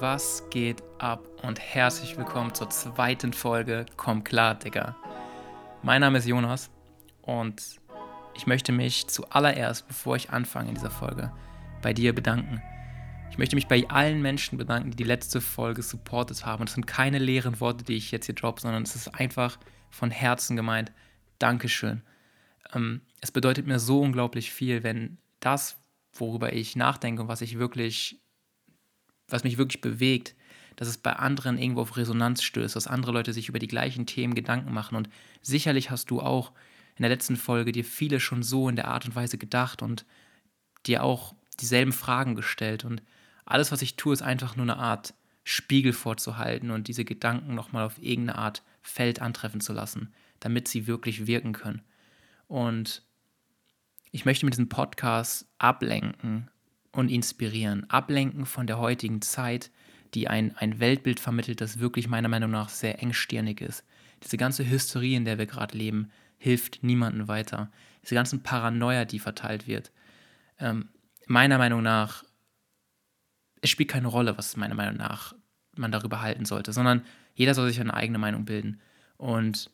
was geht ab und herzlich willkommen zur zweiten Folge Komm klar, Digga. Mein Name ist Jonas und ich möchte mich zuallererst, bevor ich anfange in dieser Folge, bei dir bedanken. Ich möchte mich bei allen Menschen bedanken, die die letzte Folge supportet haben. Und es sind keine leeren Worte, die ich jetzt hier droppe, sondern es ist einfach von Herzen gemeint. Dankeschön. Ähm, es bedeutet mir so unglaublich viel, wenn das, worüber ich nachdenke und was ich wirklich was mich wirklich bewegt, dass es bei anderen irgendwo auf Resonanz stößt, dass andere Leute sich über die gleichen Themen Gedanken machen. Und sicherlich hast du auch in der letzten Folge dir viele schon so in der Art und Weise gedacht und dir auch dieselben Fragen gestellt. Und alles, was ich tue, ist einfach nur eine Art Spiegel vorzuhalten und diese Gedanken nochmal auf irgendeine Art Feld antreffen zu lassen, damit sie wirklich wirken können. Und ich möchte mit diesem Podcast ablenken und inspirieren, ablenken von der heutigen Zeit, die ein, ein Weltbild vermittelt, das wirklich meiner Meinung nach sehr engstirnig ist. Diese ganze Hysterie, in der wir gerade leben, hilft niemandem weiter. Diese ganzen Paranoia, die verteilt wird. Ähm, meiner Meinung nach, es spielt keine Rolle, was meiner Meinung nach man darüber halten sollte, sondern jeder soll sich eine eigene Meinung bilden. Und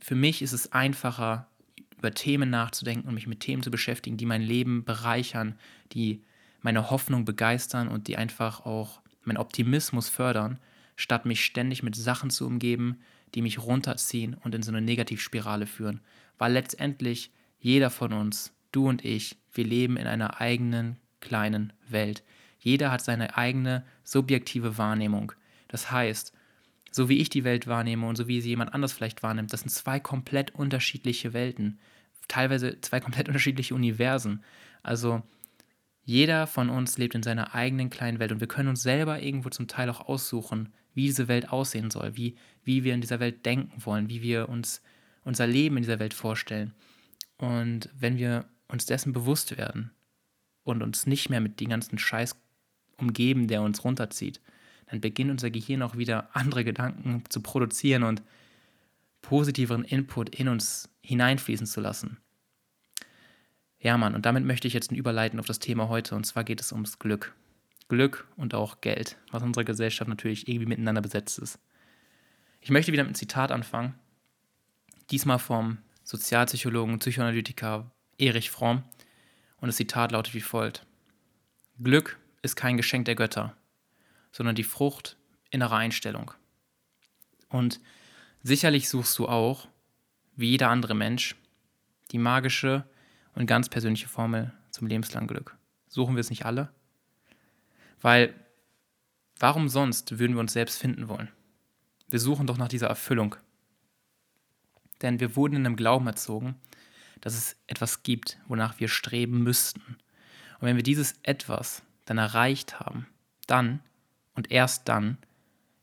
für mich ist es einfacher, über Themen nachzudenken und mich mit Themen zu beschäftigen, die mein Leben bereichern, die meine Hoffnung begeistern und die einfach auch meinen Optimismus fördern, statt mich ständig mit Sachen zu umgeben, die mich runterziehen und in so eine Negativspirale führen. Weil letztendlich jeder von uns, du und ich, wir leben in einer eigenen kleinen Welt. Jeder hat seine eigene subjektive Wahrnehmung. Das heißt, so wie ich die Welt wahrnehme und so wie sie jemand anders vielleicht wahrnimmt, das sind zwei komplett unterschiedliche Welten. Teilweise zwei komplett unterschiedliche Universen. Also jeder von uns lebt in seiner eigenen kleinen Welt und wir können uns selber irgendwo zum Teil auch aussuchen, wie diese Welt aussehen soll, wie, wie wir in dieser Welt denken wollen, wie wir uns unser Leben in dieser Welt vorstellen. Und wenn wir uns dessen bewusst werden und uns nicht mehr mit dem ganzen Scheiß umgeben, der uns runterzieht, dann beginnt unser Gehirn auch wieder andere Gedanken zu produzieren und positiveren Input in uns hineinfließen zu lassen. Ja, Mann, und damit möchte ich jetzt überleiten auf das Thema heute. Und zwar geht es ums Glück. Glück und auch Geld, was in unserer Gesellschaft natürlich irgendwie miteinander besetzt ist. Ich möchte wieder mit einem Zitat anfangen. Diesmal vom Sozialpsychologen und Psychoanalytiker Erich Fromm. Und das Zitat lautet wie folgt: Glück ist kein Geschenk der Götter, sondern die Frucht innerer Einstellung. Und sicherlich suchst du auch, wie jeder andere Mensch, die magische und ganz persönliche Formel zum lebenslangen Glück. Suchen wir es nicht alle? Weil, warum sonst würden wir uns selbst finden wollen? Wir suchen doch nach dieser Erfüllung. Denn wir wurden in einem Glauben erzogen, dass es etwas gibt, wonach wir streben müssten. Und wenn wir dieses etwas dann erreicht haben, dann und erst dann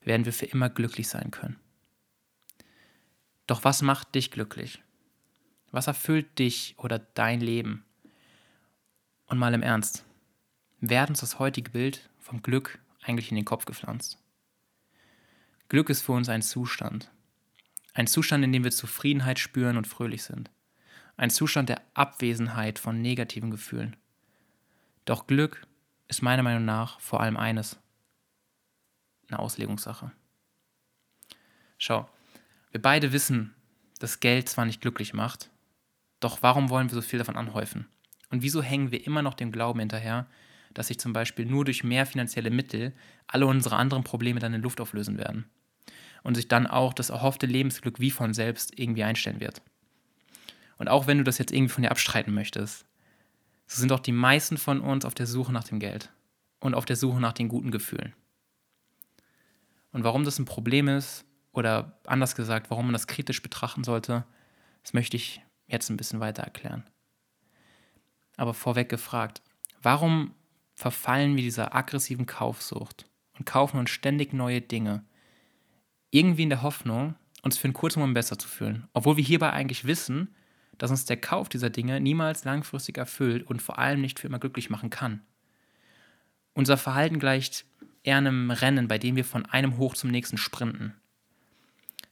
werden wir für immer glücklich sein können. Doch was macht dich glücklich? Was erfüllt dich oder dein Leben? Und mal im Ernst, wer hat uns das heutige Bild vom Glück eigentlich in den Kopf gepflanzt? Glück ist für uns ein Zustand. Ein Zustand, in dem wir Zufriedenheit spüren und fröhlich sind. Ein Zustand der Abwesenheit von negativen Gefühlen. Doch Glück ist meiner Meinung nach vor allem eines. Eine Auslegungssache. Schau, wir beide wissen, dass Geld zwar nicht glücklich macht, doch warum wollen wir so viel davon anhäufen? Und wieso hängen wir immer noch dem Glauben hinterher, dass sich zum Beispiel nur durch mehr finanzielle Mittel alle unsere anderen Probleme dann in Luft auflösen werden? Und sich dann auch das erhoffte Lebensglück wie von selbst irgendwie einstellen wird. Und auch wenn du das jetzt irgendwie von dir abstreiten möchtest, so sind auch die meisten von uns auf der Suche nach dem Geld und auf der Suche nach den guten Gefühlen. Und warum das ein Problem ist, oder anders gesagt, warum man das kritisch betrachten sollte, das möchte ich jetzt ein bisschen weiter erklären. Aber vorweg gefragt, warum verfallen wir dieser aggressiven Kaufsucht und kaufen uns ständig neue Dinge? Irgendwie in der Hoffnung, uns für einen kurzen Moment besser zu fühlen. Obwohl wir hierbei eigentlich wissen, dass uns der Kauf dieser Dinge niemals langfristig erfüllt und vor allem nicht für immer glücklich machen kann. Unser Verhalten gleicht eher einem Rennen, bei dem wir von einem Hoch zum nächsten sprinten.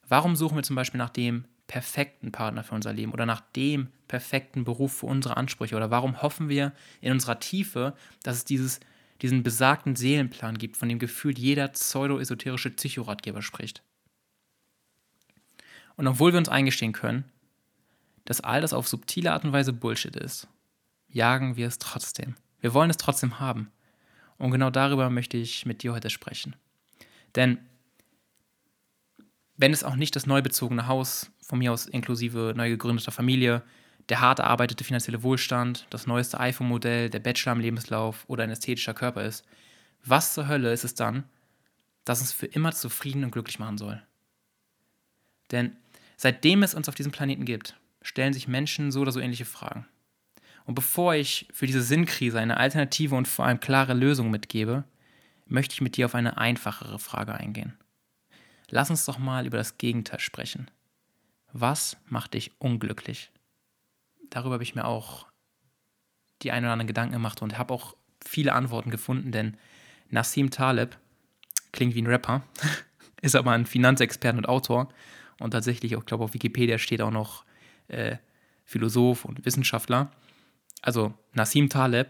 Warum suchen wir zum Beispiel nach dem perfekten Partner für unser Leben oder nach dem perfekten Beruf für unsere Ansprüche? Oder warum hoffen wir in unserer Tiefe, dass es dieses, diesen besagten Seelenplan gibt, von dem gefühlt jeder pseudo-esoterische Psychoratgeber spricht. Und obwohl wir uns eingestehen können, dass all das auf subtile Art und Weise Bullshit ist, jagen wir es trotzdem. Wir wollen es trotzdem haben. Und genau darüber möchte ich mit dir heute sprechen. Denn wenn es auch nicht das neu bezogene Haus, von mir aus inklusive neu gegründeter Familie, der hart erarbeitete finanzielle Wohlstand, das neueste iPhone-Modell, der Bachelor im Lebenslauf oder ein ästhetischer Körper ist, was zur Hölle ist es dann, das uns für immer zufrieden und glücklich machen soll? Denn seitdem es uns auf diesem Planeten gibt, stellen sich Menschen so oder so ähnliche Fragen. Und bevor ich für diese Sinnkrise eine alternative und vor allem klare Lösung mitgebe, möchte ich mit dir auf eine einfachere Frage eingehen. Lass uns doch mal über das Gegenteil sprechen. Was macht dich unglücklich? Darüber habe ich mir auch die ein oder anderen Gedanken gemacht und habe auch viele Antworten gefunden, denn Nassim Taleb klingt wie ein Rapper, ist aber ein Finanzexperte und Autor und tatsächlich, ich glaube, auf Wikipedia steht auch noch äh, Philosoph und Wissenschaftler. Also Nassim Taleb,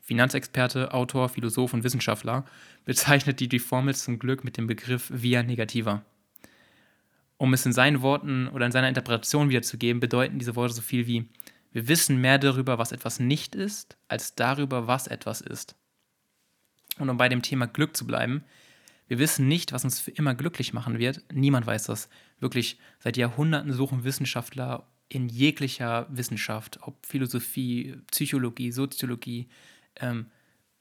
Finanzexperte, Autor, Philosoph und Wissenschaftler, bezeichnet die, Formel zum Glück mit dem Begriff via negativa. Um es in seinen Worten oder in seiner Interpretation wiederzugeben, bedeuten diese Worte so viel wie, wir wissen mehr darüber, was etwas nicht ist, als darüber, was etwas ist. Und um bei dem Thema Glück zu bleiben, wir wissen nicht, was uns für immer glücklich machen wird. Niemand weiß das. Wirklich, seit Jahrhunderten suchen Wissenschaftler in jeglicher Wissenschaft, ob Philosophie, Psychologie, Soziologie, ähm,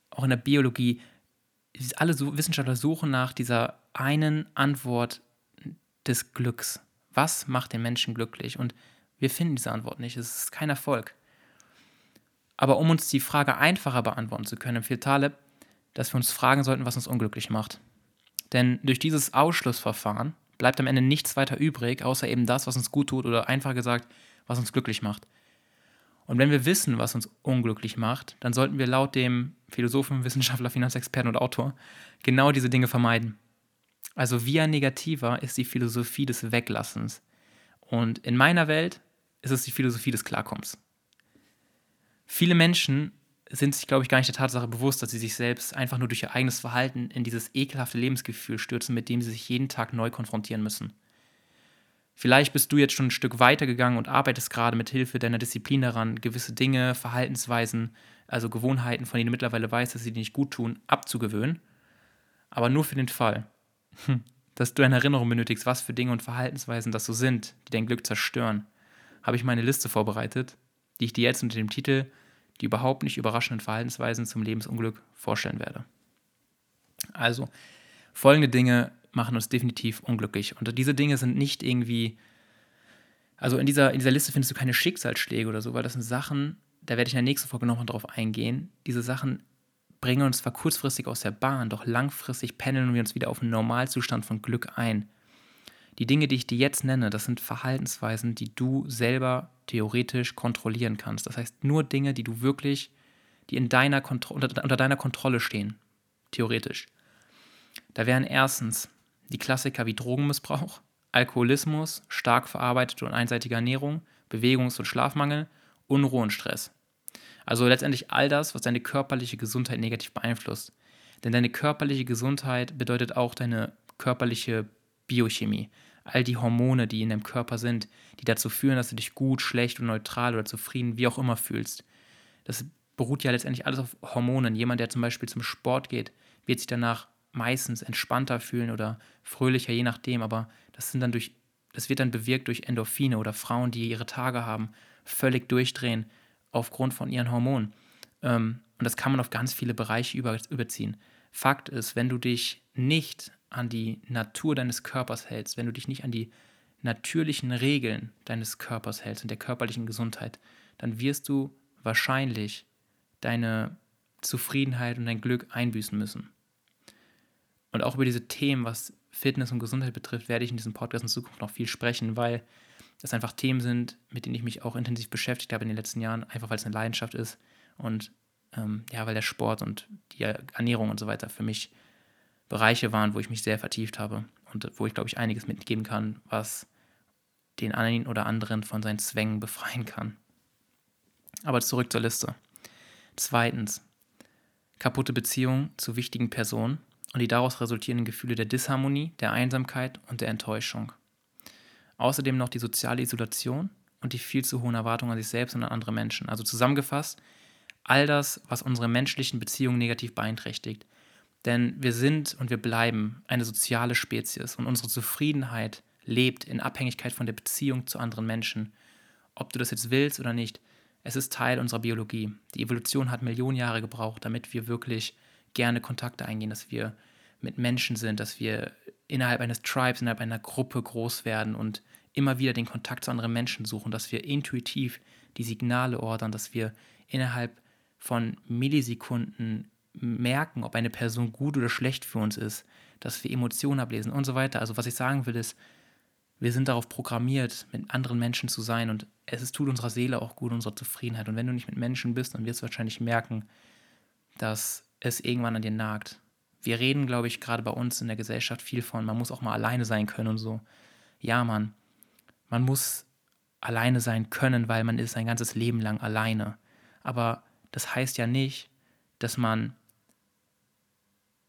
auch in der Biologie, alle Wissenschaftler suchen nach dieser einen Antwort des Glücks. Was macht den Menschen glücklich? Und wir finden diese Antwort nicht. Es ist kein Erfolg. Aber um uns die Frage einfacher beantworten zu können, empfiehlt Taleb, dass wir uns fragen sollten, was uns unglücklich macht. Denn durch dieses Ausschlussverfahren bleibt am Ende nichts weiter übrig, außer eben das, was uns gut tut oder einfach gesagt, was uns glücklich macht. Und wenn wir wissen, was uns unglücklich macht, dann sollten wir laut dem Philosophen, Wissenschaftler, Finanzexperten und Autor genau diese Dinge vermeiden. Also via negativa ist die Philosophie des Weglassens. Und in meiner Welt ist es die Philosophie des Klarkommens. Viele Menschen sind sich, glaube ich, gar nicht der Tatsache bewusst, dass sie sich selbst einfach nur durch ihr eigenes Verhalten in dieses ekelhafte Lebensgefühl stürzen, mit dem sie sich jeden Tag neu konfrontieren müssen. Vielleicht bist du jetzt schon ein Stück weiter gegangen und arbeitest gerade mit Hilfe deiner Disziplin daran, gewisse Dinge, Verhaltensweisen, also Gewohnheiten, von denen du mittlerweile weißt, dass sie dir nicht gut tun, abzugewöhnen. Aber nur für den Fall, dass du eine Erinnerung benötigst, was für Dinge und Verhaltensweisen das so sind, die dein Glück zerstören, habe ich meine Liste vorbereitet, die ich dir jetzt unter dem Titel die überhaupt nicht überraschenden Verhaltensweisen zum Lebensunglück vorstellen werde. Also, folgende Dinge machen uns definitiv unglücklich. Und diese Dinge sind nicht irgendwie, also in dieser, in dieser Liste findest du keine Schicksalsschläge oder so, weil das sind Sachen, da werde ich in der nächsten Folge nochmal drauf eingehen. Diese Sachen bringen uns zwar kurzfristig aus der Bahn, doch langfristig pendeln wir uns wieder auf einen Normalzustand von Glück ein. Die Dinge, die ich dir jetzt nenne, das sind Verhaltensweisen, die du selber theoretisch kontrollieren kannst. Das heißt, nur Dinge, die du wirklich, die in deiner unter, unter deiner Kontrolle stehen, theoretisch. Da wären erstens die Klassiker wie Drogenmissbrauch, Alkoholismus, stark verarbeitete und einseitige Ernährung, Bewegungs- und Schlafmangel, Unruhe und Stress. Also letztendlich all das, was deine körperliche Gesundheit negativ beeinflusst. Denn deine körperliche Gesundheit bedeutet auch deine körperliche Biochemie. All die Hormone, die in deinem Körper sind, die dazu führen, dass du dich gut, schlecht und neutral oder zufrieden, wie auch immer fühlst. Das beruht ja letztendlich alles auf Hormonen. Jemand, der zum Beispiel zum Sport geht, wird sich danach meistens entspannter fühlen oder fröhlicher, je nachdem, aber das sind dann durch, das wird dann bewirkt durch Endorphine oder Frauen, die ihre Tage haben, völlig durchdrehen aufgrund von ihren Hormonen. Ähm, und das kann man auf ganz viele Bereiche über, überziehen. Fakt ist, wenn du dich nicht an die Natur deines Körpers hältst, wenn du dich nicht an die natürlichen Regeln deines Körpers hältst und der körperlichen Gesundheit, dann wirst du wahrscheinlich deine Zufriedenheit und dein Glück einbüßen müssen. Und auch über diese Themen, was Fitness und Gesundheit betrifft, werde ich in diesem Podcast in Zukunft noch viel sprechen, weil das einfach Themen sind, mit denen ich mich auch intensiv beschäftigt habe in den letzten Jahren, einfach weil es eine Leidenschaft ist und ähm, ja, weil der Sport und die Ernährung und so weiter für mich Bereiche waren, wo ich mich sehr vertieft habe und wo ich, glaube ich, einiges mitgeben kann, was den einen oder anderen von seinen Zwängen befreien kann. Aber zurück zur Liste. Zweitens, kaputte Beziehungen zu wichtigen Personen und die daraus resultierenden Gefühle der Disharmonie, der Einsamkeit und der Enttäuschung. Außerdem noch die soziale Isolation und die viel zu hohen Erwartungen an sich selbst und an andere Menschen. Also zusammengefasst, all das, was unsere menschlichen Beziehungen negativ beeinträchtigt. Denn wir sind und wir bleiben eine soziale Spezies und unsere Zufriedenheit lebt in Abhängigkeit von der Beziehung zu anderen Menschen. Ob du das jetzt willst oder nicht, es ist Teil unserer Biologie. Die Evolution hat Millionen Jahre gebraucht, damit wir wirklich gerne Kontakte eingehen, dass wir mit Menschen sind, dass wir innerhalb eines Tribes, innerhalb einer Gruppe groß werden und immer wieder den Kontakt zu anderen Menschen suchen, dass wir intuitiv die Signale ordern, dass wir innerhalb von Millisekunden merken, ob eine Person gut oder schlecht für uns ist, dass wir Emotionen ablesen und so weiter. Also was ich sagen will ist, wir sind darauf programmiert, mit anderen Menschen zu sein und es tut unserer Seele auch gut, unserer Zufriedenheit. Und wenn du nicht mit Menschen bist, dann wirst du wahrscheinlich merken, dass es irgendwann an dir nagt. Wir reden, glaube ich, gerade bei uns in der Gesellschaft viel von, man muss auch mal alleine sein können und so. Ja, Mann, man muss alleine sein können, weil man ist sein ganzes Leben lang alleine. Aber das heißt ja nicht, dass man,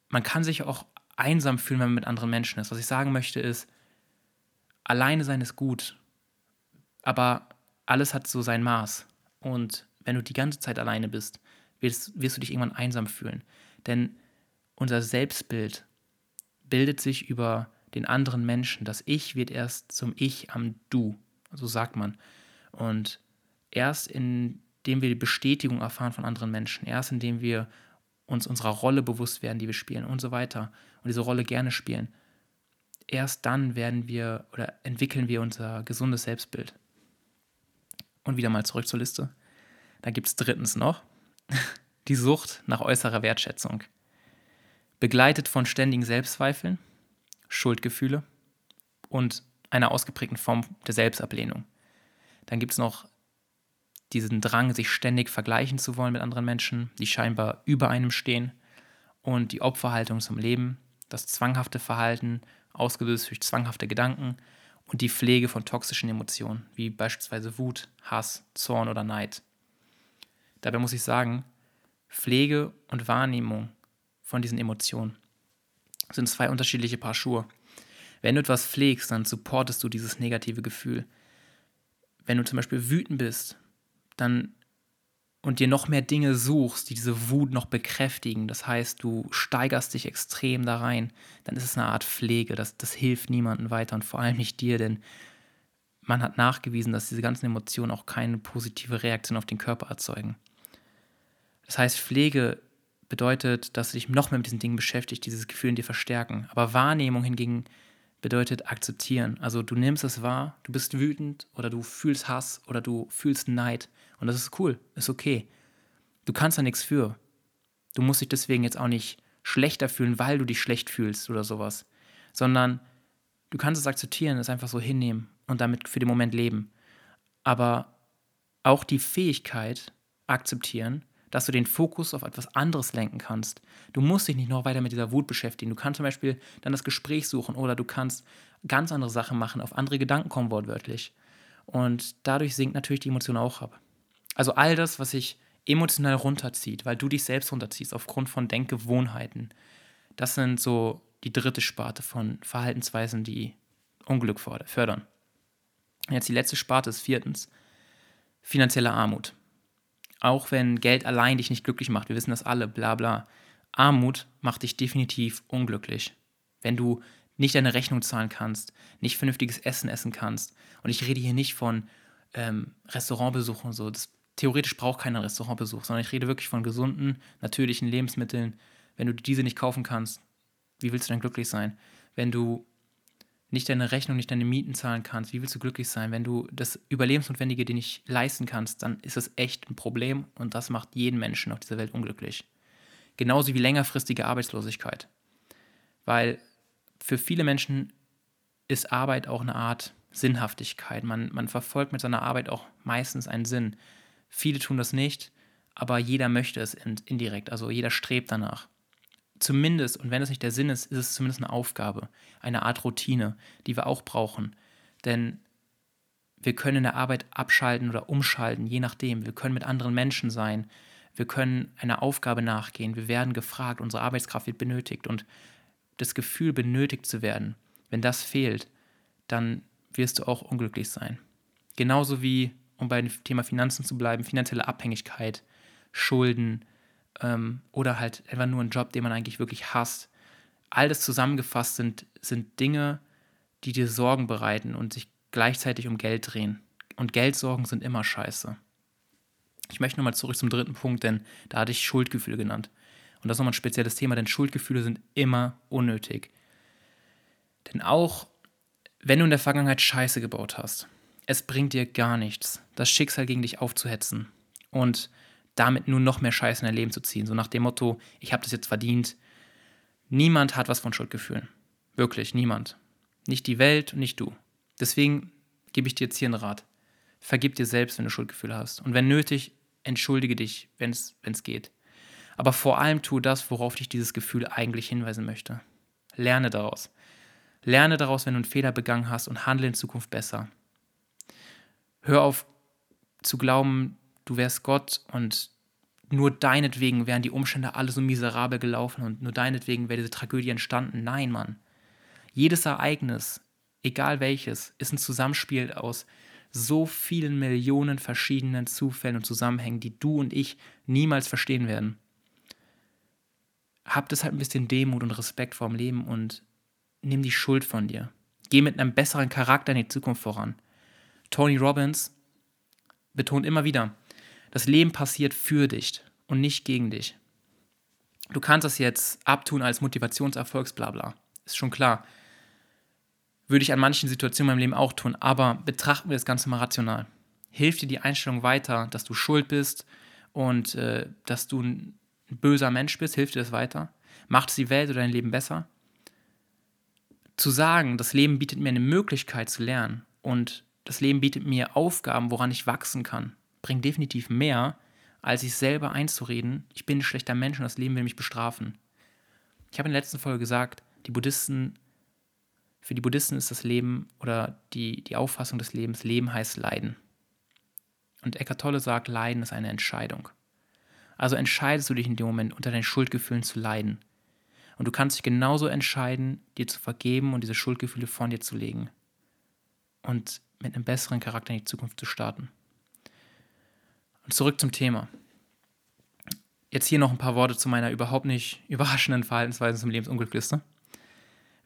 man kann sich auch einsam fühlen, wenn man mit anderen Menschen ist. Was ich sagen möchte ist, alleine sein ist gut, aber alles hat so sein Maß. Und wenn du die ganze Zeit alleine bist, wirst, wirst du dich irgendwann einsam fühlen. Denn unser Selbstbild bildet sich über den anderen Menschen. Das Ich wird erst zum Ich am Du, so sagt man. Und erst indem wir die Bestätigung erfahren von anderen Menschen, erst indem wir uns unserer Rolle bewusst werden, die wir spielen und so weiter und diese Rolle gerne spielen, erst dann werden wir oder entwickeln wir unser gesundes Selbstbild. Und wieder mal zurück zur Liste. Da gibt es drittens noch die Sucht nach äußerer Wertschätzung. Begleitet von ständigen Selbstzweifeln, Schuldgefühle und einer ausgeprägten Form der Selbstablehnung. Dann gibt es noch diesen Drang, sich ständig vergleichen zu wollen mit anderen Menschen, die scheinbar über einem stehen und die Opferhaltung zum Leben, das zwanghafte Verhalten, ausgelöst durch zwanghafte Gedanken und die Pflege von toxischen Emotionen, wie beispielsweise Wut, Hass, Zorn oder Neid. Dabei muss ich sagen, Pflege und Wahrnehmung von diesen Emotionen sind zwei unterschiedliche Paar Schuhe. Wenn du etwas pflegst, dann supportest du dieses negative Gefühl. Wenn du zum Beispiel wütend bist, dann und dir noch mehr Dinge suchst, die diese Wut noch bekräftigen, das heißt, du steigerst dich extrem da rein, dann ist es eine Art Pflege. Das, das hilft niemandem weiter und vor allem nicht dir, denn man hat nachgewiesen, dass diese ganzen Emotionen auch keine positive Reaktion auf den Körper erzeugen. Das heißt, Pflege bedeutet, dass du dich noch mehr mit diesen Dingen beschäftigst, dieses Gefühl in dir verstärken. Aber Wahrnehmung hingegen bedeutet akzeptieren. Also du nimmst es wahr, du bist wütend oder du fühlst Hass oder du fühlst Neid und das ist cool, ist okay. Du kannst da nichts für. Du musst dich deswegen jetzt auch nicht schlechter fühlen, weil du dich schlecht fühlst oder sowas, sondern du kannst es akzeptieren, es einfach so hinnehmen und damit für den Moment leben. Aber auch die Fähigkeit akzeptieren, dass du den Fokus auf etwas anderes lenken kannst. Du musst dich nicht noch weiter mit dieser Wut beschäftigen. Du kannst zum Beispiel dann das Gespräch suchen oder du kannst ganz andere Sachen machen, auf andere Gedanken kommen wortwörtlich. Und dadurch sinkt natürlich die Emotion auch ab. Also all das, was sich emotional runterzieht, weil du dich selbst runterziehst aufgrund von Denkgewohnheiten, das sind so die dritte Sparte von Verhaltensweisen, die Unglück fördern. Jetzt die letzte Sparte ist viertens finanzielle Armut. Auch wenn Geld allein dich nicht glücklich macht, wir wissen das alle, bla bla. Armut macht dich definitiv unglücklich. Wenn du nicht deine Rechnung zahlen kannst, nicht vernünftiges Essen essen kannst. Und ich rede hier nicht von ähm, Restaurantbesuch und so. Das, theoretisch braucht keiner Restaurantbesuch, sondern ich rede wirklich von gesunden, natürlichen Lebensmitteln. Wenn du diese nicht kaufen kannst, wie willst du dann glücklich sein? Wenn du nicht deine Rechnung, nicht deine Mieten zahlen kannst, wie willst du glücklich sein? Wenn du das Überlebensnotwendige dir nicht leisten kannst, dann ist das echt ein Problem und das macht jeden Menschen auf dieser Welt unglücklich. Genauso wie längerfristige Arbeitslosigkeit. Weil für viele Menschen ist Arbeit auch eine Art Sinnhaftigkeit. Man, man verfolgt mit seiner Arbeit auch meistens einen Sinn. Viele tun das nicht, aber jeder möchte es indirekt, also jeder strebt danach zumindest, und wenn es nicht der Sinn ist, ist es zumindest eine Aufgabe, eine Art Routine, die wir auch brauchen. Denn wir können in der Arbeit abschalten oder umschalten, je nachdem. Wir können mit anderen Menschen sein. wir können einer Aufgabe nachgehen, wir werden gefragt, unsere Arbeitskraft wird benötigt und das Gefühl, benötigt zu werden, wenn das fehlt, dann wirst du auch unglücklich sein. Genauso wie, um beim Thema Finanzen zu bleiben, finanzielle Abhängigkeit, Schulden ähm, oder halt einfach nur ein Job, den man eigentlich wirklich hasst. All das zusammengefasst sind, sind Dinge, die dir Sorgen bereiten und sich gleichzeitig um Geld drehen. Und Geldsorgen sind immer scheiße. Ich möchte nochmal zurück zum dritten Punkt, denn da hatte ich Schuldgefühle genannt. Und das ist nochmal ein spezielles Thema, denn Schuldgefühle sind immer unnötig. Denn auch wenn du in der Vergangenheit Scheiße gebaut hast, es bringt dir gar nichts, das Schicksal gegen dich aufzuhetzen und damit nur noch mehr Scheiße in dein Leben zu ziehen. So nach dem Motto, ich habe das jetzt verdient. Niemand hat was von Schuldgefühlen. Wirklich, niemand. Nicht die Welt und nicht du. Deswegen gebe ich dir jetzt hier einen Rat. Vergib dir selbst, wenn du Schuldgefühle hast. Und wenn nötig, entschuldige dich, wenn es geht. Aber vor allem tu das, worauf dich dieses Gefühl eigentlich hinweisen möchte. Lerne daraus. Lerne daraus, wenn du einen Fehler begangen hast und handle in Zukunft besser. Hör auf zu glauben, du wärst Gott und nur deinetwegen wären die Umstände alle so miserabel gelaufen und nur deinetwegen wäre diese Tragödie entstanden. Nein, Mann. Jedes Ereignis, egal welches, ist ein Zusammenspiel aus so vielen Millionen verschiedenen Zufällen und Zusammenhängen, die du und ich niemals verstehen werden. Hab deshalb ein bisschen Demut und Respekt vorm Leben und nimm die Schuld von dir. Geh mit einem besseren Charakter in die Zukunft voran. Tony Robbins betont immer wieder, das Leben passiert für dich und nicht gegen dich. Du kannst das jetzt abtun als Motivationserfolgsblabla. Ist schon klar. Würde ich an manchen Situationen in meinem Leben auch tun, aber betrachten wir das Ganze mal rational. Hilft dir die Einstellung weiter, dass du schuld bist und äh, dass du ein böser Mensch bist? Hilft dir das weiter? Macht es die Welt oder dein Leben besser? Zu sagen, das Leben bietet mir eine Möglichkeit zu lernen und das Leben bietet mir Aufgaben, woran ich wachsen kann, bringt definitiv mehr, als sich selber einzureden, ich bin ein schlechter Mensch und das Leben will mich bestrafen. Ich habe in der letzten Folge gesagt, die Buddhisten, für die Buddhisten ist das Leben oder die, die Auffassung des Lebens, Leben heißt Leiden. Und Eckhart Tolle sagt, Leiden ist eine Entscheidung. Also entscheidest du dich in dem Moment, unter deinen Schuldgefühlen zu leiden. Und du kannst dich genauso entscheiden, dir zu vergeben und diese Schuldgefühle von dir zu legen. Und mit einem besseren Charakter in die Zukunft zu starten. Zurück zum Thema. Jetzt hier noch ein paar Worte zu meiner überhaupt nicht überraschenden Verhaltensweise zum Lebensunglückliste.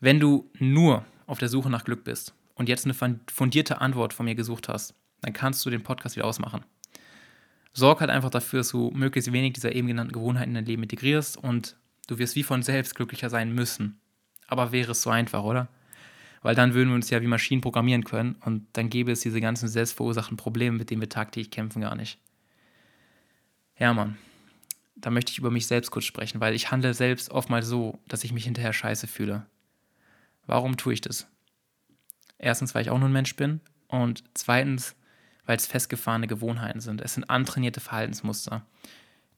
Wenn du nur auf der Suche nach Glück bist und jetzt eine fundierte Antwort von mir gesucht hast, dann kannst du den Podcast wieder ausmachen. Sorg halt einfach dafür, dass du möglichst wenig dieser eben genannten Gewohnheiten in dein Leben integrierst und du wirst wie von selbst glücklicher sein müssen. Aber wäre es so einfach, oder? weil dann würden wir uns ja wie Maschinen programmieren können und dann gäbe es diese ganzen selbstverursachten Probleme, mit denen wir tagtäglich kämpfen, gar nicht. Ja, Mann, da möchte ich über mich selbst kurz sprechen, weil ich handle selbst oftmals so, dass ich mich hinterher scheiße fühle. Warum tue ich das? Erstens, weil ich auch nur ein Mensch bin und zweitens, weil es festgefahrene Gewohnheiten sind. Es sind antrainierte Verhaltensmuster,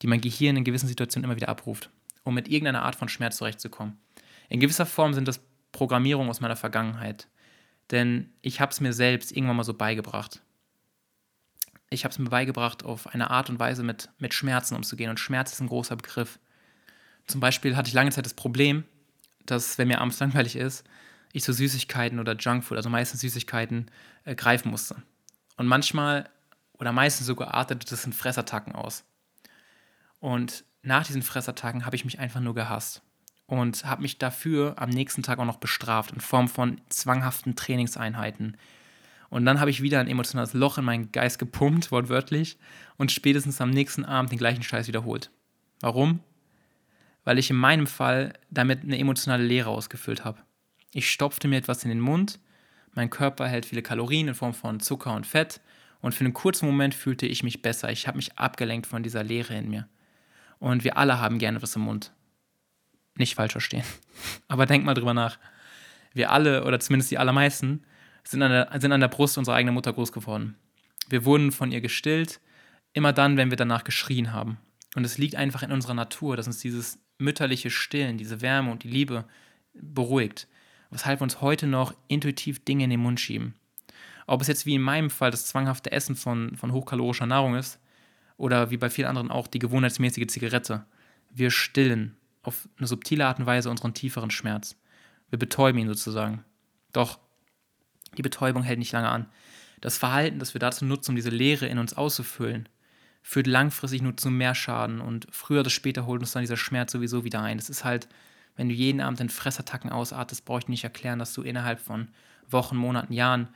die mein Gehirn in gewissen Situationen immer wieder abruft, um mit irgendeiner Art von Schmerz zurechtzukommen. In gewisser Form sind das Programmierung aus meiner Vergangenheit. Denn ich habe es mir selbst irgendwann mal so beigebracht. Ich habe es mir beigebracht, auf eine Art und Weise mit, mit Schmerzen umzugehen. Und Schmerz ist ein großer Begriff. Zum Beispiel hatte ich lange Zeit das Problem, dass, wenn mir abends langweilig ist, ich so Süßigkeiten oder Junkfood, also meistens Süßigkeiten, äh, greifen musste. Und manchmal oder meistens sogar artete das in Fressattacken aus. Und nach diesen Fressattacken habe ich mich einfach nur gehasst und habe mich dafür am nächsten Tag auch noch bestraft in Form von zwanghaften Trainingseinheiten. Und dann habe ich wieder ein emotionales Loch in meinen Geist gepumpt, wortwörtlich, und spätestens am nächsten Abend den gleichen Scheiß wiederholt. Warum? Weil ich in meinem Fall damit eine emotionale Leere ausgefüllt habe. Ich stopfte mir etwas in den Mund, mein Körper hält viele Kalorien in Form von Zucker und Fett, und für einen kurzen Moment fühlte ich mich besser. Ich habe mich abgelenkt von dieser Leere in mir. Und wir alle haben gerne was im Mund. Nicht falsch verstehen. Aber denk mal drüber nach. Wir alle, oder zumindest die allermeisten, sind an der, sind an der Brust unserer eigenen Mutter groß geworden. Wir wurden von ihr gestillt, immer dann, wenn wir danach geschrien haben. Und es liegt einfach in unserer Natur, dass uns dieses mütterliche Stillen, diese Wärme und die Liebe beruhigt. Weshalb wir uns heute noch intuitiv Dinge in den Mund schieben. Ob es jetzt wie in meinem Fall das zwanghafte Essen von, von hochkalorischer Nahrung ist Oder wie bei vielen anderen auch die gewohnheitsmäßige Zigarette. Wir stillen auf eine subtile Art und Weise unseren tieferen Schmerz. Wir betäuben ihn sozusagen. Doch die Betäubung hält nicht lange an. Das Verhalten, das wir dazu nutzen, um diese Leere in uns auszufüllen, führt langfristig nur zu mehr Schaden und früher oder später holt uns dann dieser Schmerz sowieso wieder ein. Das ist halt, wenn du jeden Abend in Fressattacken ausartest, brauche ich nicht erklären, dass du innerhalb von Wochen, Monaten, Jahren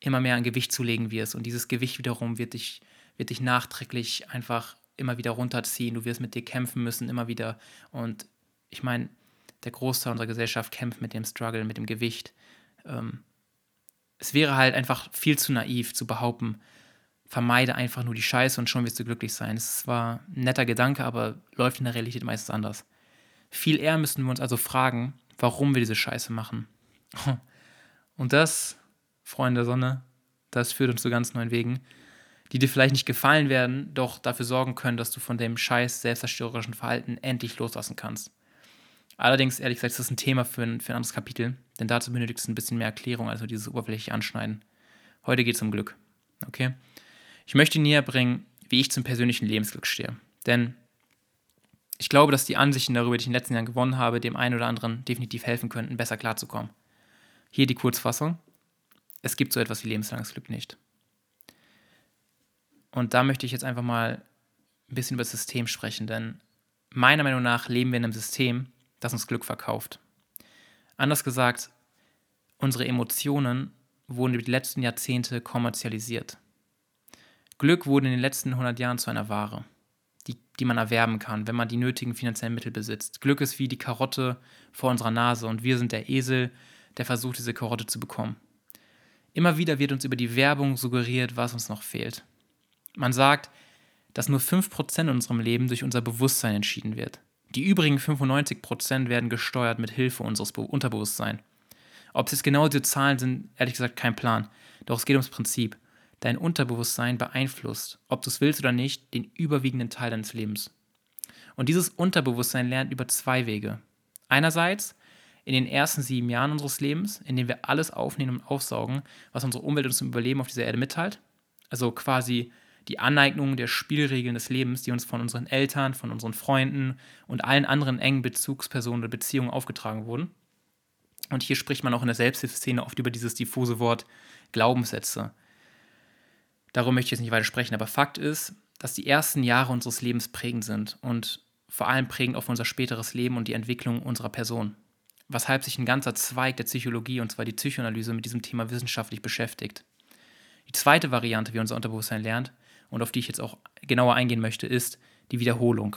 immer mehr an Gewicht zulegen wirst. Und dieses Gewicht wiederum wird dich, wird dich nachträglich einfach immer wieder runterziehen. Du wirst mit dir kämpfen müssen, immer wieder. Und ich meine, der Großteil unserer Gesellschaft kämpft mit dem Struggle, mit dem Gewicht. Ähm, es wäre halt einfach viel zu naiv zu behaupten, vermeide einfach nur die Scheiße und schon wirst du glücklich sein. Es zwar ein netter Gedanke, aber läuft in der Realität meistens anders. Viel eher müssten wir uns also fragen, warum wir diese Scheiße machen. Und das, Freunde der Sonne, das führt uns zu ganz neuen Wegen, die dir vielleicht nicht gefallen werden, doch dafür sorgen können, dass du von dem scheiß selbstzerstörerischen Verhalten endlich loslassen kannst. Allerdings, ehrlich gesagt, ist das ein Thema für ein, für ein anderes Kapitel, denn dazu benötigt es ein bisschen mehr Erklärung, also dieses oberflächliche Anschneiden. Heute geht es um Glück. Okay? Ich möchte näher bringen, wie ich zum persönlichen Lebensglück stehe. Denn ich glaube, dass die Ansichten darüber, die ich in den letzten Jahren gewonnen habe, dem einen oder anderen definitiv helfen könnten, besser klarzukommen. Hier die Kurzfassung. Es gibt so etwas wie lebenslanges Glück nicht. Und da möchte ich jetzt einfach mal ein bisschen über das System sprechen, denn meiner Meinung nach leben wir in einem System, das uns Glück verkauft. Anders gesagt, unsere Emotionen wurden über die letzten Jahrzehnte kommerzialisiert. Glück wurde in den letzten 100 Jahren zu einer Ware, die, die man erwerben kann, wenn man die nötigen finanziellen Mittel besitzt. Glück ist wie die Karotte vor unserer Nase und wir sind der Esel, der versucht, diese Karotte zu bekommen. Immer wieder wird uns über die Werbung suggeriert, was uns noch fehlt. Man sagt, dass nur 5% in unserem Leben durch unser Bewusstsein entschieden wird. Die übrigen 95% werden gesteuert mit Hilfe unseres Unterbewusstseins. Ob es jetzt genau diese Zahlen sind, ehrlich gesagt kein Plan. Doch es geht ums Prinzip. Dein Unterbewusstsein beeinflusst, ob du es willst oder nicht, den überwiegenden Teil deines Lebens. Und dieses Unterbewusstsein lernt über zwei Wege. Einerseits in den ersten sieben Jahren unseres Lebens, in denen wir alles aufnehmen und aufsaugen, was unsere Umwelt uns zum Überleben auf dieser Erde mitteilt. Also quasi die Aneignung der Spielregeln des Lebens, die uns von unseren Eltern, von unseren Freunden und allen anderen engen Bezugspersonen oder Beziehungen aufgetragen wurden. Und hier spricht man auch in der Selbsthilfeszene oft über dieses diffuse Wort Glaubenssätze. Darum möchte ich jetzt nicht weiter sprechen, aber Fakt ist, dass die ersten Jahre unseres Lebens prägend sind und vor allem prägend auf unser späteres Leben und die Entwicklung unserer Person. Weshalb sich ein ganzer Zweig der Psychologie, und zwar die Psychoanalyse, mit diesem Thema wissenschaftlich beschäftigt. Die zweite Variante, wie unser Unterbewusstsein lernt, und auf die ich jetzt auch genauer eingehen möchte, ist die Wiederholung.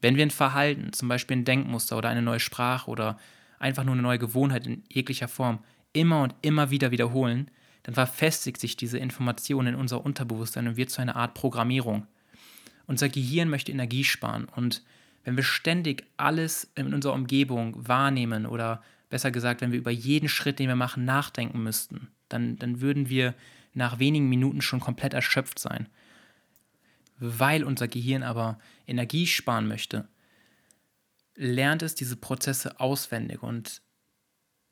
Wenn wir ein Verhalten, zum Beispiel ein Denkmuster oder eine neue Sprache oder einfach nur eine neue Gewohnheit in jeglicher Form immer und immer wieder wiederholen, dann verfestigt sich diese Information in unser Unterbewusstsein und wird zu einer Art Programmierung. Unser Gehirn möchte Energie sparen und wenn wir ständig alles in unserer Umgebung wahrnehmen oder besser gesagt, wenn wir über jeden Schritt, den wir machen, nachdenken müssten, dann, dann würden wir nach wenigen Minuten schon komplett erschöpft sein weil unser Gehirn aber Energie sparen möchte, lernt es diese Prozesse auswendig. Und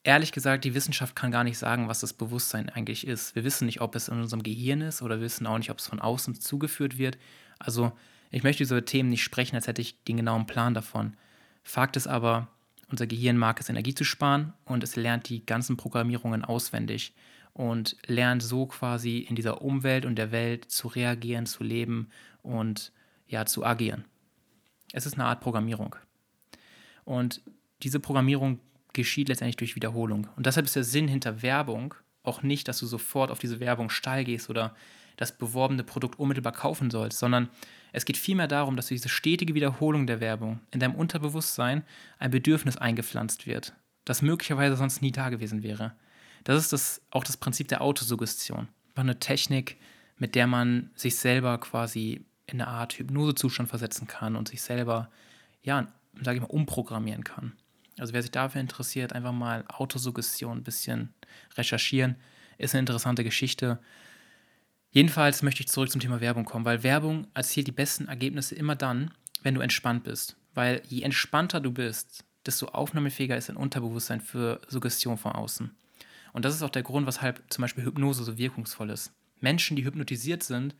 ehrlich gesagt, die Wissenschaft kann gar nicht sagen, was das Bewusstsein eigentlich ist. Wir wissen nicht, ob es in unserem Gehirn ist oder wir wissen auch nicht, ob es von außen zugeführt wird. Also ich möchte über Themen nicht sprechen, als hätte ich den genauen Plan davon. Fakt ist aber, unser Gehirn mag es, Energie zu sparen und es lernt die ganzen Programmierungen auswendig und lernt so quasi in dieser Umwelt und der Welt zu reagieren, zu leben und ja, zu agieren. Es ist eine Art Programmierung. Und diese Programmierung geschieht letztendlich durch Wiederholung. Und deshalb ist der Sinn hinter Werbung auch nicht, dass du sofort auf diese Werbung steil gehst oder das beworbene Produkt unmittelbar kaufen sollst, sondern es geht vielmehr darum, dass durch diese stetige Wiederholung der Werbung in deinem Unterbewusstsein ein Bedürfnis eingepflanzt wird, das möglicherweise sonst nie da gewesen wäre. Das ist das, auch das Prinzip der Autosuggestion. Eine Technik, mit der man sich selber quasi in eine Art Hypnosezustand versetzen kann und sich selber, ja, sage ich mal, umprogrammieren kann. Also wer sich dafür interessiert, einfach mal Autosuggestion ein bisschen recherchieren, ist eine interessante Geschichte. Jedenfalls möchte ich zurück zum Thema Werbung kommen, weil Werbung erzielt die besten Ergebnisse immer dann, wenn du entspannt bist. Weil je entspannter du bist, desto aufnahmefähiger ist dein Unterbewusstsein für Suggestion von außen. Und das ist auch der Grund, weshalb zum Beispiel Hypnose so wirkungsvoll ist. Menschen, die hypnotisiert sind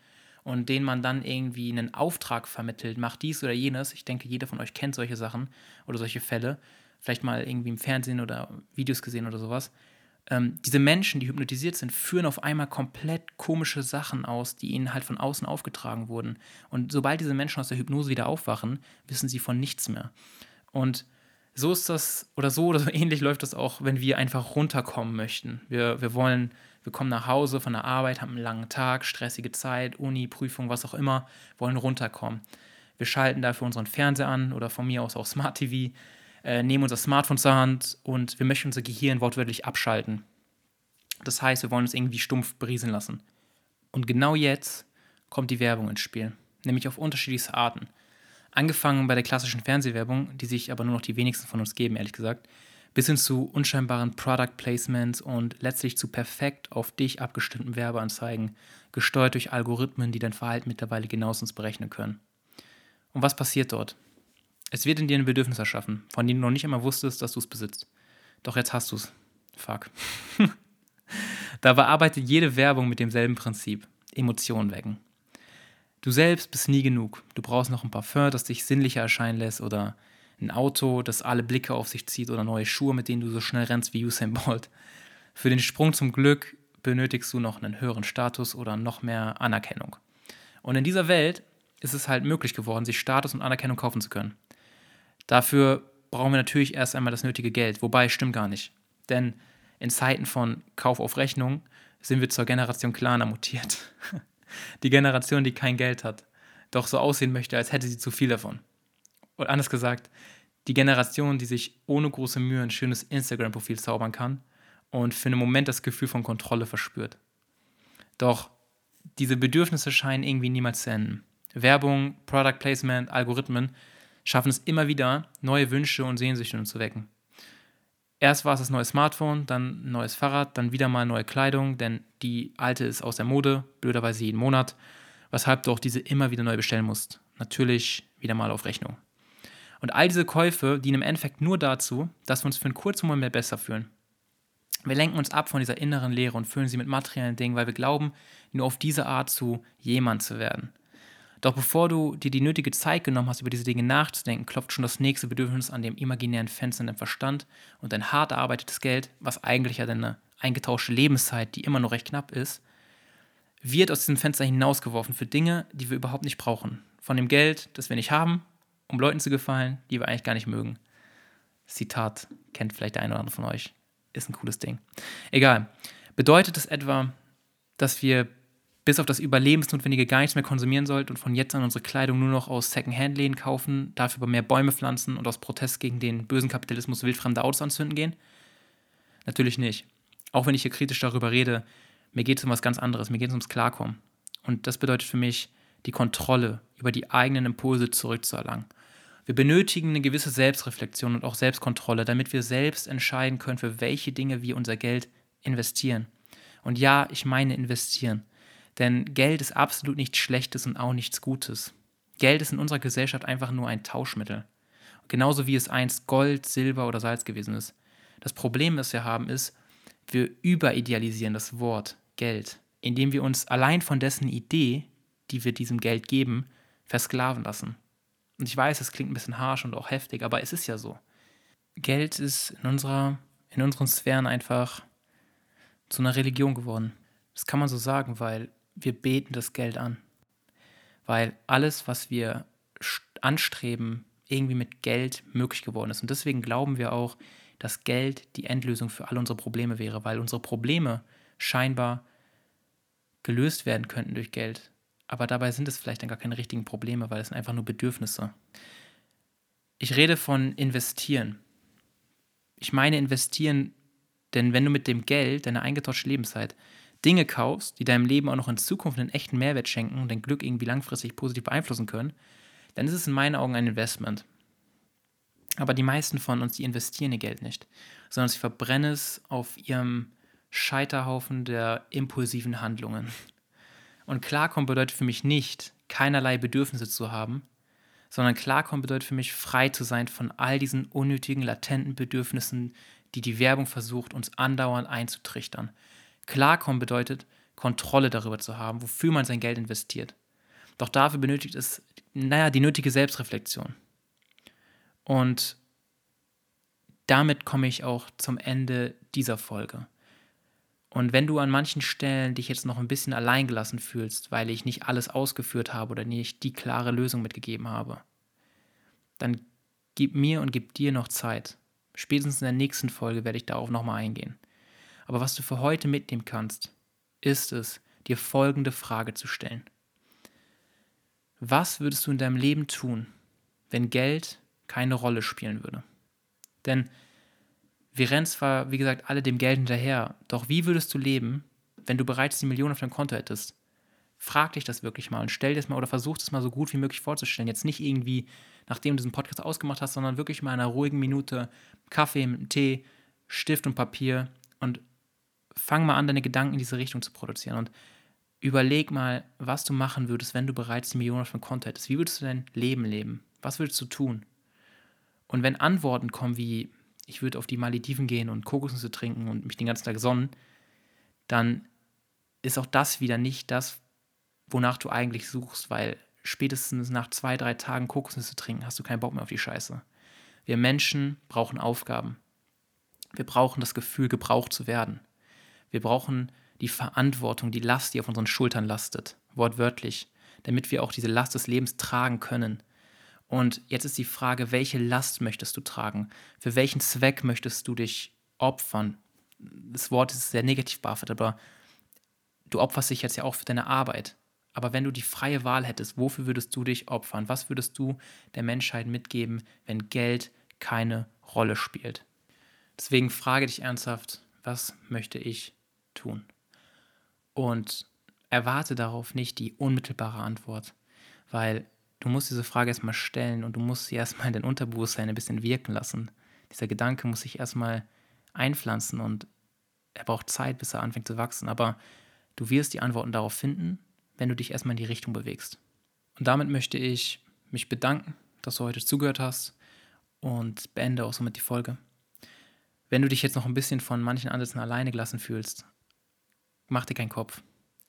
und denen man dann irgendwie einen Auftrag vermittelt, macht dies oder jenes. Ich denke, jeder von euch kennt solche Sachen oder solche Fälle. Vielleicht mal irgendwie im Fernsehen oder Videos gesehen oder sowas. Ähm, diese Menschen, die hypnotisiert sind, führen auf einmal komplett komische Sachen aus, die ihnen halt von außen aufgetragen wurden. Und sobald diese Menschen aus der Hypnose wieder aufwachen, wissen sie von nichts mehr. Und so ist das, oder so oder so ähnlich läuft das auch, wenn wir einfach runterkommen möchten. Wir, wir wollen wir kommen nach Hause von der Arbeit, haben einen langen Tag, stressige Zeit, Uni, Prüfung, was auch immer, wollen runterkommen. Wir schalten dafür unseren Fernseher an oder von mir aus auch Smart TV, äh, nehmen unser Smartphone zur Hand und wir möchten unser Gehirn wortwörtlich abschalten. Das heißt, wir wollen uns irgendwie stumpf berieseln lassen. Und genau jetzt kommt die Werbung ins Spiel, nämlich auf unterschiedlichste Arten. Angefangen bei der klassischen Fernsehwerbung, die sich aber nur noch die wenigsten von uns geben, ehrlich gesagt, bis hin zu unscheinbaren Product Placements und letztlich zu perfekt auf dich abgestimmten Werbeanzeigen, gesteuert durch Algorithmen, die dein Verhalten mittlerweile genauestens berechnen können. Und was passiert dort? Es wird in dir ein Bedürfnis erschaffen, von dem du noch nicht einmal wusstest, dass du es besitzt. Doch jetzt hast du es. Fuck. Dabei arbeitet jede Werbung mit demselben Prinzip. Emotionen wecken. Du selbst bist nie genug. Du brauchst noch ein Parfum, das dich sinnlicher erscheinen lässt oder ein Auto, das alle Blicke auf sich zieht oder neue Schuhe, mit denen du so schnell rennst wie Usain Bolt. Für den Sprung zum Glück benötigst du noch einen höheren Status oder noch mehr Anerkennung. Und in dieser Welt ist es halt möglich geworden, sich Status und Anerkennung kaufen zu können. Dafür brauchen wir natürlich erst einmal das nötige Geld, wobei stimmt gar nicht. Denn in Zeiten von Kauf auf Rechnung sind wir zur Generation Klarna mutiert. Die Generation, die kein Geld hat, doch so aussehen möchte, als hätte sie zu viel davon. Und anders gesagt, die Generation, die sich ohne große Mühe ein schönes Instagram-Profil zaubern kann und für einen Moment das Gefühl von Kontrolle verspürt. Doch diese Bedürfnisse scheinen irgendwie niemals zu enden. Werbung, Product Placement, Algorithmen schaffen es immer wieder, neue Wünsche und Sehnsüchte zu wecken. Erst war es das neue Smartphone, dann neues Fahrrad, dann wieder mal neue Kleidung, denn die alte ist aus der Mode, blöderweise jeden Monat, weshalb du auch diese immer wieder neu bestellen musst. Natürlich wieder mal auf Rechnung. Und all diese Käufe dienen im Endeffekt nur dazu, dass wir uns für einen kurzen Moment besser fühlen. Wir lenken uns ab von dieser inneren Leere und füllen sie mit materiellen Dingen, weil wir glauben, nur auf diese Art zu jemand zu werden. Doch bevor du dir die nötige Zeit genommen hast, über diese Dinge nachzudenken, klopft schon das nächste Bedürfnis an dem imaginären Fenster in deinem Verstand und dein hart erarbeitetes Geld, was eigentlich ja deine eingetauschte Lebenszeit, die immer noch recht knapp ist, wird aus diesem Fenster hinausgeworfen für Dinge, die wir überhaupt nicht brauchen. Von dem Geld, das wir nicht haben um Leuten zu gefallen, die wir eigentlich gar nicht mögen. Zitat kennt vielleicht der eine oder andere von euch. Ist ein cooles Ding. Egal. Bedeutet das etwa, dass wir bis auf das Überlebensnotwendige gar nichts mehr konsumieren sollten und von jetzt an unsere Kleidung nur noch aus Secondhand-Läden kaufen, dafür aber mehr Bäume pflanzen und aus Protest gegen den bösen Kapitalismus wildfremde Autos anzünden gehen? Natürlich nicht. Auch wenn ich hier kritisch darüber rede, mir geht es um was ganz anderes. Mir geht es ums Klarkommen. Und das bedeutet für mich, die Kontrolle über die eigenen Impulse zurückzuerlangen. Wir benötigen eine gewisse Selbstreflexion und auch Selbstkontrolle, damit wir selbst entscheiden können, für welche Dinge wir unser Geld investieren. Und ja, ich meine investieren. Denn Geld ist absolut nichts Schlechtes und auch nichts Gutes. Geld ist in unserer Gesellschaft einfach nur ein Tauschmittel. Genauso wie es einst Gold, Silber oder Salz gewesen ist. Das Problem, das wir haben, ist, wir überidealisieren das Wort Geld, indem wir uns allein von dessen Idee, die wir diesem Geld geben, versklaven lassen. Und ich weiß, es klingt ein bisschen harsch und auch heftig, aber es ist ja so. Geld ist in, unserer, in unseren Sphären einfach zu einer Religion geworden. Das kann man so sagen, weil wir beten das Geld an. Weil alles, was wir anstreben, irgendwie mit Geld möglich geworden ist. Und deswegen glauben wir auch, dass Geld die Endlösung für all unsere Probleme wäre, weil unsere Probleme scheinbar gelöst werden könnten durch Geld. Aber dabei sind es vielleicht dann gar keine richtigen Probleme, weil es sind einfach nur Bedürfnisse. Ich rede von investieren. Ich meine investieren, denn wenn du mit dem Geld, deiner eingetauschten Lebenszeit, Dinge kaufst, die deinem Leben auch noch in Zukunft einen echten Mehrwert schenken und dein Glück irgendwie langfristig positiv beeinflussen können, dann ist es in meinen Augen ein Investment. Aber die meisten von uns, die investieren ihr Geld nicht, sondern sie verbrennen es auf ihrem Scheiterhaufen der impulsiven Handlungen. Und klarkommen bedeutet für mich nicht, keinerlei Bedürfnisse zu haben, sondern klarkommen bedeutet für mich, frei zu sein von all diesen unnötigen, latenten Bedürfnissen, die die Werbung versucht, uns andauernd einzutrichtern. Klarkommen bedeutet, Kontrolle darüber zu haben, wofür man sein Geld investiert. Doch dafür benötigt es, naja, die nötige Selbstreflexion. Und damit komme ich auch zum Ende dieser Folge. Und wenn du an manchen Stellen dich jetzt noch ein bisschen alleingelassen fühlst, weil ich nicht alles ausgeführt habe oder nicht die klare Lösung mitgegeben habe, dann gib mir und gib dir noch Zeit. Spätestens in der nächsten Folge werde ich darauf nochmal eingehen. Aber was du für heute mitnehmen kannst, ist es, dir folgende Frage zu stellen. Was würdest du in deinem Leben tun, wenn Geld keine Rolle spielen würde? Denn wir rennen zwar, wie gesagt, alle dem Geld hinterher, doch wie würdest du leben, wenn du bereits die Million auf deinem Konto hättest? Frag dich das wirklich mal und stell dir das mal oder versuch das mal so gut wie möglich vorzustellen. Jetzt nicht irgendwie, nachdem du diesen Podcast ausgemacht hast, sondern wirklich mal in einer ruhigen Minute Kaffee Tee, Stift und Papier und fang mal an, deine Gedanken in diese Richtung zu produzieren und überleg mal, was du machen würdest, wenn du bereits die Million auf deinem Konto hättest. Wie würdest du dein Leben leben? Was würdest du tun? Und wenn Antworten kommen wie, ich würde auf die Malediven gehen und Kokosnüsse trinken und mich den ganzen Tag sonnen, dann ist auch das wieder nicht das, wonach du eigentlich suchst, weil spätestens nach zwei, drei Tagen Kokosnüsse trinken hast du keinen Bock mehr auf die Scheiße. Wir Menschen brauchen Aufgaben. Wir brauchen das Gefühl, gebraucht zu werden. Wir brauchen die Verantwortung, die Last, die auf unseren Schultern lastet, wortwörtlich, damit wir auch diese Last des Lebens tragen können. Und jetzt ist die Frage, welche Last möchtest du tragen? Für welchen Zweck möchtest du dich opfern? Das Wort ist sehr negativ behaftet, aber du opferst dich jetzt ja auch für deine Arbeit. Aber wenn du die freie Wahl hättest, wofür würdest du dich opfern? Was würdest du der Menschheit mitgeben, wenn Geld keine Rolle spielt? Deswegen frage dich ernsthaft, was möchte ich tun? Und erwarte darauf nicht die unmittelbare Antwort, weil du musst diese Frage erstmal stellen und du musst sie erstmal in dein Unterbewusstsein ein bisschen wirken lassen. Dieser Gedanke muss sich erstmal einpflanzen und er braucht Zeit, bis er anfängt zu wachsen. Aber du wirst die Antworten darauf finden, wenn du dich erstmal in die Richtung bewegst. Und damit möchte ich mich bedanken, dass du heute zugehört hast und beende auch somit die Folge. Wenn du dich jetzt noch ein bisschen von manchen Ansätzen alleine gelassen fühlst, mach dir keinen Kopf.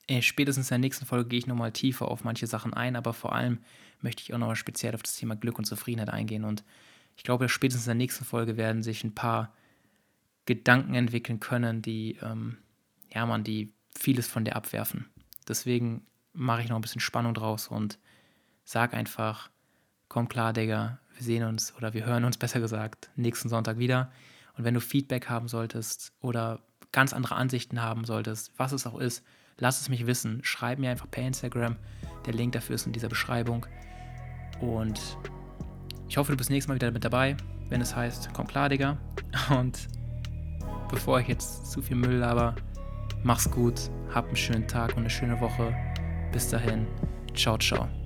Äh, spätestens in der nächsten Folge gehe ich nochmal tiefer auf manche Sachen ein, aber vor allem möchte ich auch nochmal speziell auf das Thema Glück und Zufriedenheit eingehen. Und ich glaube, spätestens in der nächsten Folge werden sich ein paar Gedanken entwickeln können, die, ähm, ja, man, die vieles von dir abwerfen. Deswegen mache ich noch ein bisschen Spannung draus und sag einfach, komm klar, Digga, wir sehen uns oder wir hören uns besser gesagt nächsten Sonntag wieder. Und wenn du Feedback haben solltest oder ganz andere Ansichten haben solltest, was es auch ist, lass es mich wissen. Schreib mir einfach per Instagram. Der Link dafür ist in dieser Beschreibung. Und ich hoffe, du bist nächstes Mal wieder mit dabei, wenn es heißt, komm klar, Digga. Und bevor ich jetzt zu viel Müll laber, mach's gut, hab einen schönen Tag und eine schöne Woche. Bis dahin, ciao, ciao.